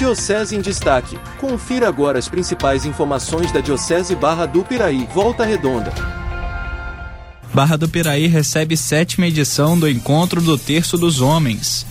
Diocese em Destaque. Confira agora as principais informações da Diocese Barra do Piraí, Volta Redonda. Barra do Piraí recebe sétima edição do Encontro do Terço dos Homens.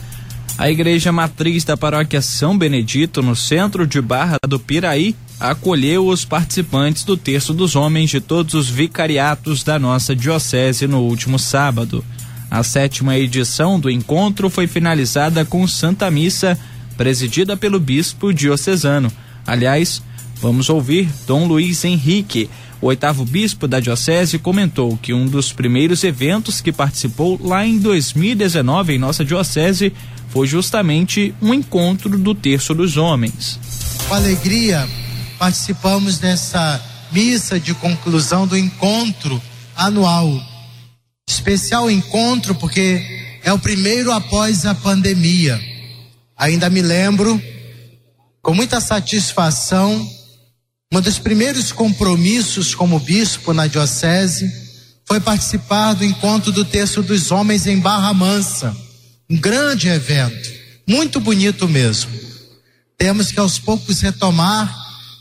A Igreja Matriz da Paróquia São Benedito, no centro de Barra do Piraí, acolheu os participantes do Terço dos Homens de todos os vicariatos da nossa Diocese no último sábado. A sétima edição do encontro foi finalizada com Santa Missa presidida pelo bispo diocesano. Aliás, vamos ouvir Dom Luiz Henrique, o oitavo bispo da diocese, comentou que um dos primeiros eventos que participou lá em 2019 em nossa diocese foi justamente um encontro do Terço dos Homens. Com alegria, participamos dessa missa de conclusão do encontro anual. Especial encontro porque é o primeiro após a pandemia. Ainda me lembro, com muita satisfação, um dos primeiros compromissos como bispo na diocese foi participar do encontro do Terço dos Homens em Barra Mansa. Um grande evento, muito bonito mesmo. Temos que aos poucos retomar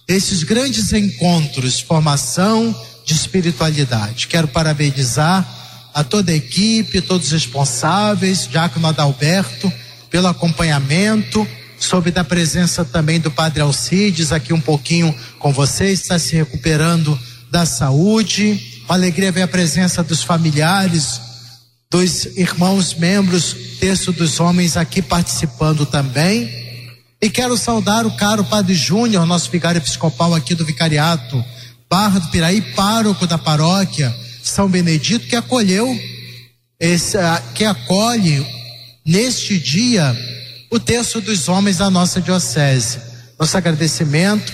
esses grandes encontros, formação de espiritualidade. Quero parabenizar a toda a equipe, todos os responsáveis, Diácono Adalberto, pelo acompanhamento, soube da presença também do Padre Alcides aqui um pouquinho com vocês, está se recuperando da saúde. Uma alegria ver a presença dos familiares, dos irmãos membros, terço dos homens aqui participando também. E quero saudar o caro Padre Júnior, nosso vigário episcopal aqui do Vicariato Barra do Piraí, pároco da paróquia São Benedito, que acolheu, esse, que acolhe neste dia o terço dos homens da nossa diocese. Nosso agradecimento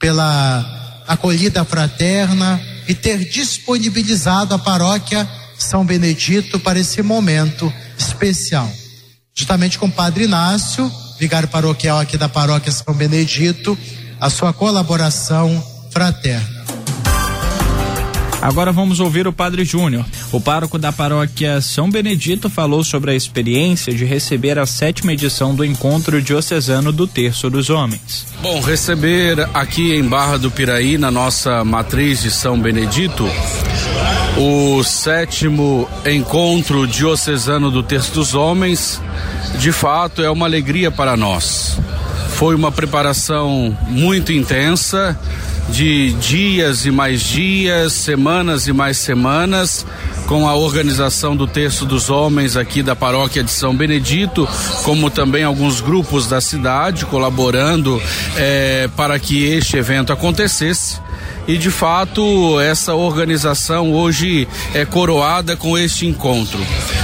pela acolhida fraterna e ter disponibilizado a paróquia São Benedito para esse momento especial. Justamente com o Padre Inácio, vigário paroquial aqui da paróquia São Benedito, a sua colaboração fraterna. Agora vamos ouvir o Padre Júnior. O pároco da paróquia São Benedito falou sobre a experiência de receber a sétima edição do encontro diocesano do Terço dos Homens. Bom, receber aqui em Barra do Piraí, na nossa matriz de São Benedito, o sétimo encontro diocesano do Terço dos Homens, de fato é uma alegria para nós. Foi uma preparação muito intensa de dias e mais dias, semanas e mais semanas, com a organização do Terço dos Homens aqui da paróquia de São Benedito, como também alguns grupos da cidade colaborando eh, para que este evento acontecesse e de fato essa organização hoje é coroada com este encontro.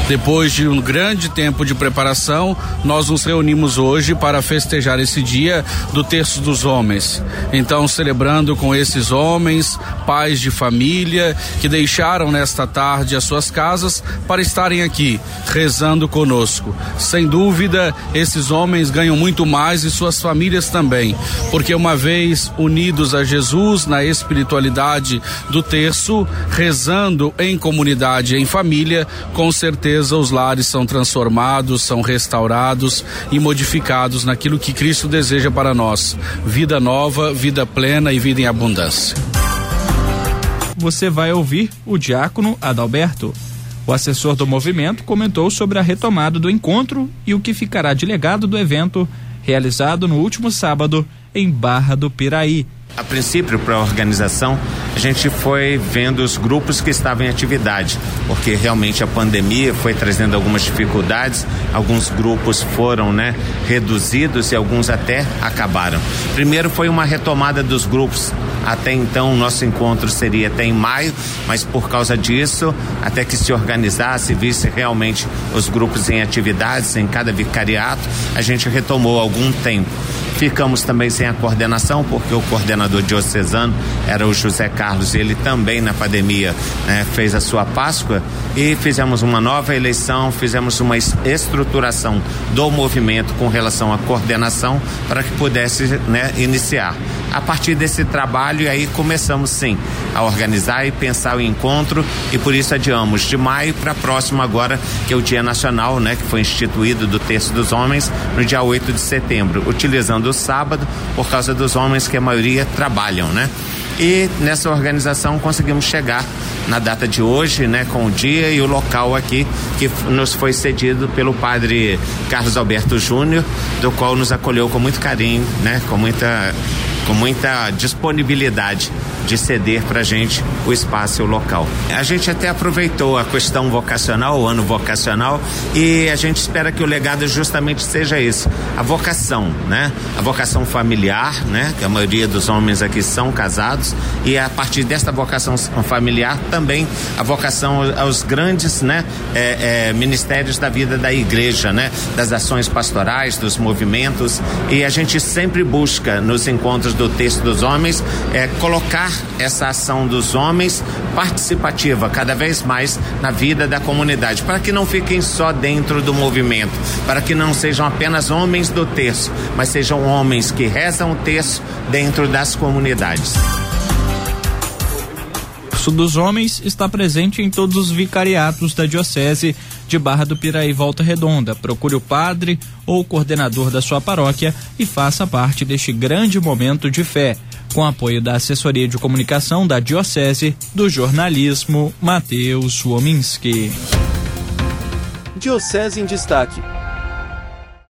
Depois de um grande tempo de preparação, nós nos reunimos hoje para festejar esse dia do Terço dos Homens. Então, celebrando com esses homens, pais de família, que deixaram nesta tarde as suas casas para estarem aqui, rezando conosco. Sem dúvida, esses homens ganham muito mais e suas famílias também, porque uma vez unidos a Jesus na espiritualidade do terço, rezando em comunidade, em família, com certeza os lares são transformados, são restaurados e modificados naquilo que Cristo deseja para nós: vida nova, vida plena e vida em abundância. Você vai ouvir o diácono Adalberto. O assessor do movimento comentou sobre a retomada do encontro e o que ficará de legado do evento realizado no último sábado em Barra do Piraí. A princípio, para a organização, a gente foi vendo os grupos que estavam em atividade, porque realmente a pandemia foi trazendo algumas dificuldades, alguns grupos foram né, reduzidos e alguns até acabaram. Primeiro foi uma retomada dos grupos. Até então, nosso encontro seria até em maio, mas por causa disso, até que se organizasse, visse realmente os grupos em atividades em cada vicariato, a gente retomou algum tempo. Ficamos também sem a coordenação, porque o coordenador diocesano era o José Carlos, ele também na pandemia né, fez a sua Páscoa e fizemos uma nova eleição, fizemos uma estruturação do movimento com relação à coordenação para que pudesse né, iniciar. A partir desse trabalho, trabalho e aí começamos sim a organizar e pensar o encontro e por isso adiamos de maio para próximo agora, que é o Dia Nacional, né, que foi instituído do Terço dos Homens no dia 8 de setembro, utilizando o sábado por causa dos homens que a maioria trabalham, né? E nessa organização conseguimos chegar na data de hoje, né, com o dia e o local aqui que nos foi cedido pelo padre Carlos Alberto Júnior, do qual nos acolheu com muito carinho, né, com muita com muita disponibilidade de ceder para a gente o espaço e o local. A gente até aproveitou a questão vocacional, o ano vocacional, e a gente espera que o legado justamente seja esse, a vocação, né? A vocação familiar, né? Que a maioria dos homens aqui são casados, e a partir desta vocação familiar também a vocação aos grandes, né? É, é, ministérios da vida da igreja, né? Das ações pastorais, dos movimentos, e a gente sempre busca nos encontros do texto dos homens é colocar essa ação dos homens participativa cada vez mais na vida da comunidade, para que não fiquem só dentro do movimento, para que não sejam apenas homens do texto, mas sejam homens que rezam o texto dentro das comunidades. O dos Homens está presente em todos os vicariatos da Diocese de Barra do Piraí Volta Redonda. Procure o padre ou o coordenador da sua paróquia e faça parte deste grande momento de fé com apoio da assessoria de comunicação da Diocese do jornalismo Matheus Wominski. Diocese em Destaque